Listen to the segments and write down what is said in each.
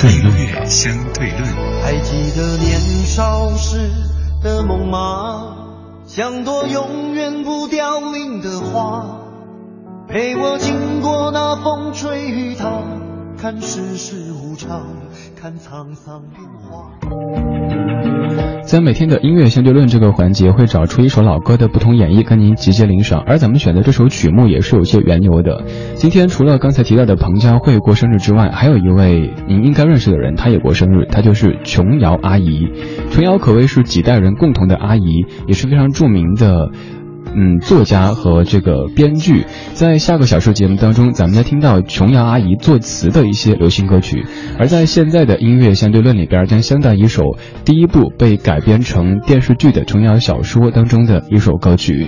对论，相对论。还记得年少时的梦吗？像朵永远不凋零的花，陪我经过那风吹雨打，看世事看沧桑变化。在每天的音乐相对论这个环节，会找出一首老歌的不同演绎，跟您集结领赏。而咱们选的这首曲目也是有些缘由的。今天除了刚才提到的彭佳慧过生日之外，还有一位您应该认识的人，她也过生日，她就是琼瑶阿姨。琼瑶可谓是几代人共同的阿姨，也是非常著名的。嗯，作家和这个编剧，在下个小说节目当中，咱们将听到琼瑶阿姨作词的一些流行歌曲，而在现在的音乐相对论里边，将相当一首第一部被改编成电视剧的琼瑶小说当中的一首歌曲。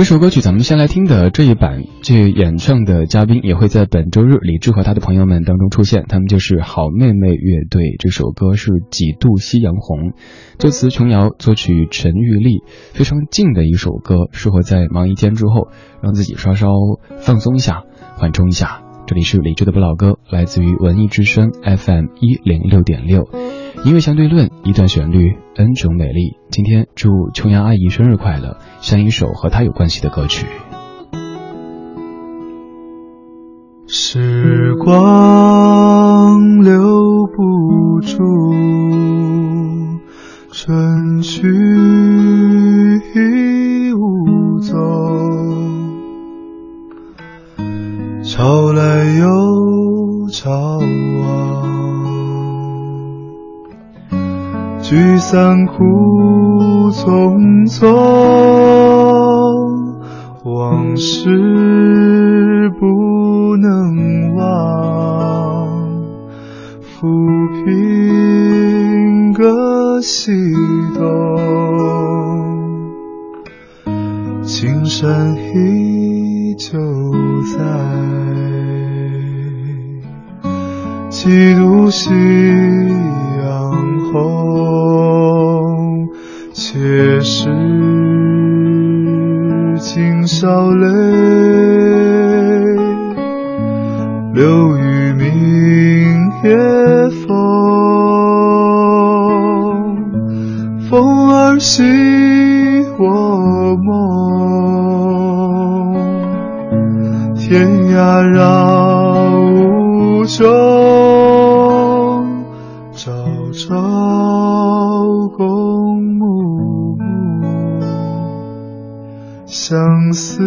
这首歌曲咱们先来听的这一版，这演唱的嘉宾也会在本周日李志和他的朋友们当中出现，他们就是好妹妹乐队。这首歌是《几度夕阳红》，作词琼瑶，作曲陈玉丽，非常静的一首歌，适合在忙一天之后，让自己稍稍放松一下，缓冲一下。这里是李志的不老歌，来自于文艺之声 FM 一零六点六，音乐相对论，一段旋律，N 种美丽。今天祝琼瑶阿姨生日快乐，像一首和她有关系的歌曲。时光留不住，春去聚散苦匆匆，往事不能忘，浮萍各西东，青山依旧在，几度夕阳红，且是今宵泪，流于明夜风，风儿系我梦，天涯绕无穷，相思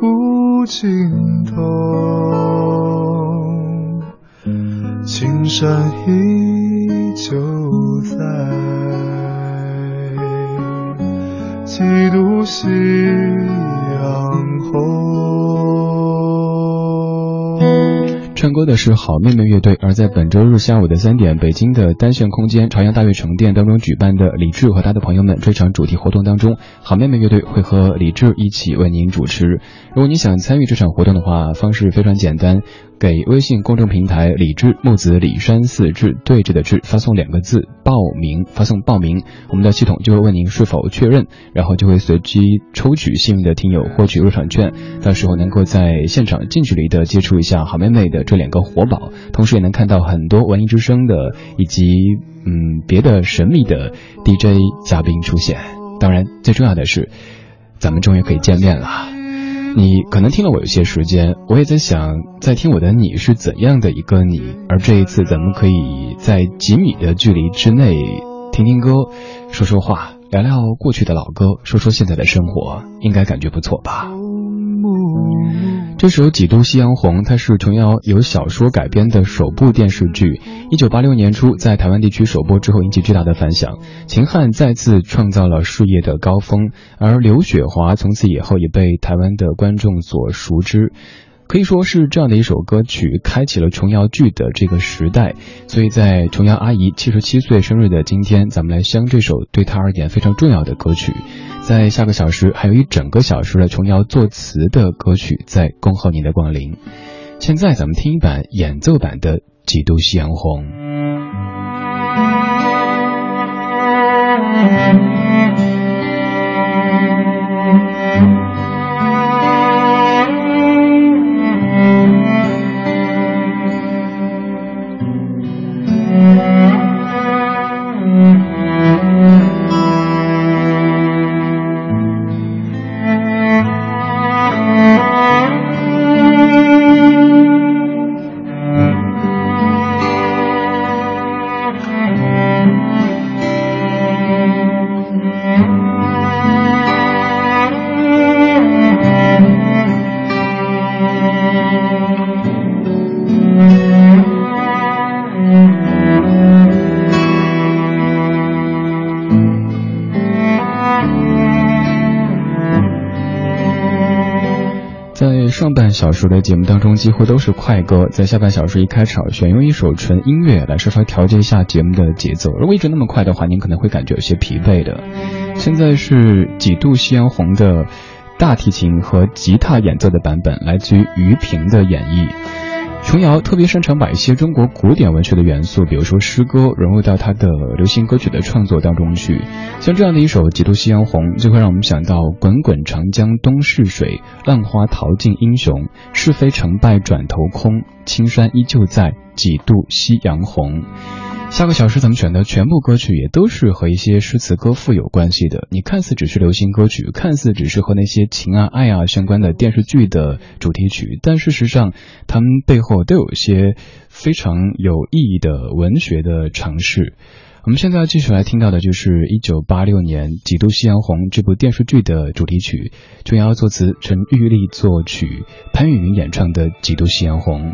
古今同，青山依旧在，几度夕阳红。唱歌的是好妹妹乐队，而在本周日下午的三点，北京的单线空间朝阳大悦城店当中举办的李志和他的朋友们这场主题活动当中，好妹妹乐队会和李志一起为您主持。如果你想参与这场活动的话，方式非常简单，给微信公众平台李志木子李山四志对峙的志发送两个字报名，发送报名，我们的系统就会问您是否确认，然后就会随机抽取幸运的听友获取入场券，到时候能够在现场近距离的接触一下好妹妹的这两个活宝，同时也能看到很多文艺之声的以及嗯别的神秘的 DJ 嘉宾出现。当然，最重要的是，咱们终于可以见面了。你可能听了我有些时间，我也在想，在听我的你是怎样的一个你。而这一次，咱们可以在几米的距离之内听听歌，说说话，聊聊过去的老歌，说说现在的生活，应该感觉不错吧？这首《几度夕阳红》，它是琼瑶由小说改编的首部电视剧。一九八六年初在台湾地区首播之后，引起巨大的反响。秦汉再次创造了事业的高峰，而刘雪华从此以后也被台湾的观众所熟知。可以说是这样的一首歌曲，开启了琼瑶剧的这个时代。所以在琼瑶阿姨七十七岁生日的今天，咱们来相这首对她而言非常重要的歌曲。在下个小时，还有一整个小时的琼瑶作词的歌曲在恭候您的光临。现在咱们听一版演奏版的《几度夕阳红》。在上半小时的节目当中几乎都是快歌，在下半小时一开场选用一首纯音乐来稍稍调节一下节目的节奏。如果一直那么快的话，您可能会感觉有些疲惫的。现在是几度夕阳红的大提琴和吉他演奏的版本，来自于于萍的演绎。琼瑶特别擅长把一些中国古典文学的元素，比如说诗歌，融入到她的流行歌曲的创作当中去。像这样的一首《几度夕阳红》，就会让我们想到“滚滚长江东逝水，浪花淘尽英雄。是非成败转头空，青山依旧在，几度夕阳红。”下个小时咱们选的全部歌曲也都是和一些诗词歌赋有关系的。你看似只是流行歌曲，看似只是和那些情啊爱啊相关的电视剧的主题曲，但事实上，他们背后都有一些非常有意义的文学的尝试。我们现在要继续来听到的就是一九八六年《几度夕阳红》这部电视剧的主题曲，琼瑶作词，陈玉丽作曲，潘越云演唱的《几度夕阳红》。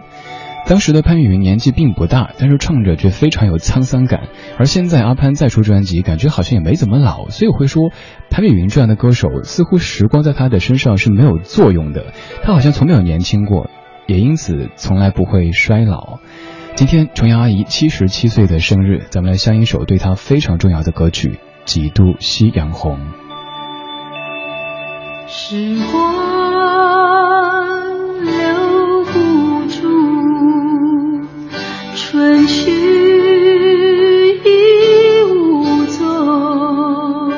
当时的潘越云年纪并不大，但是唱着却非常有沧桑感。而现在阿潘再出专辑，感觉好像也没怎么老，所以我会说，潘越云这样的歌手，似乎时光在他的身上是没有作用的，他好像从没有年轻过，也因此从来不会衰老。今天琼瑶阿姨七十七岁的生日，咱们来相一首对她非常重要的歌曲《几度夕阳红》。时光春去已无踪，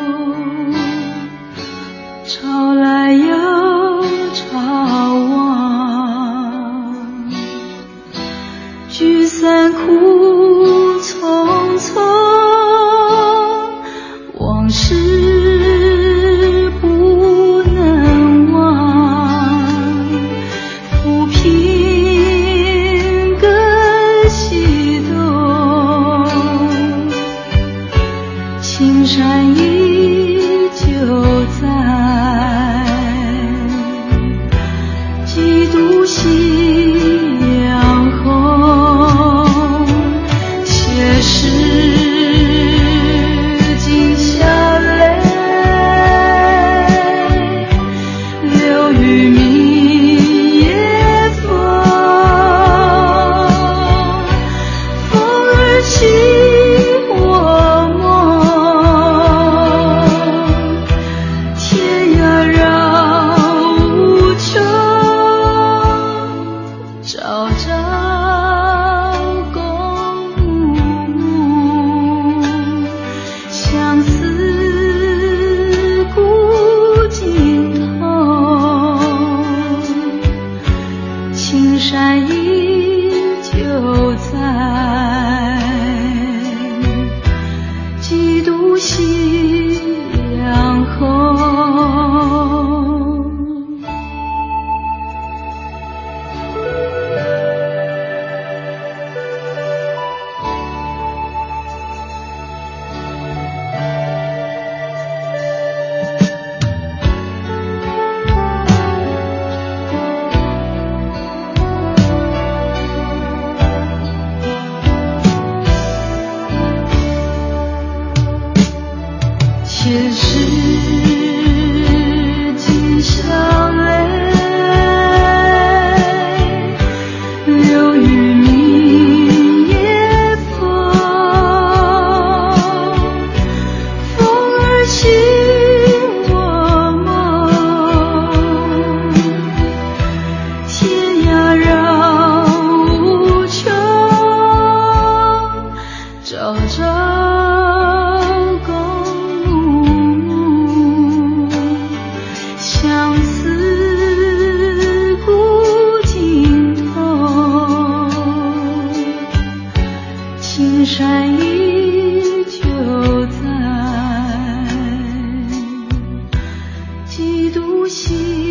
朝朝暮暮，相思无尽头。青山依旧在，几度夕。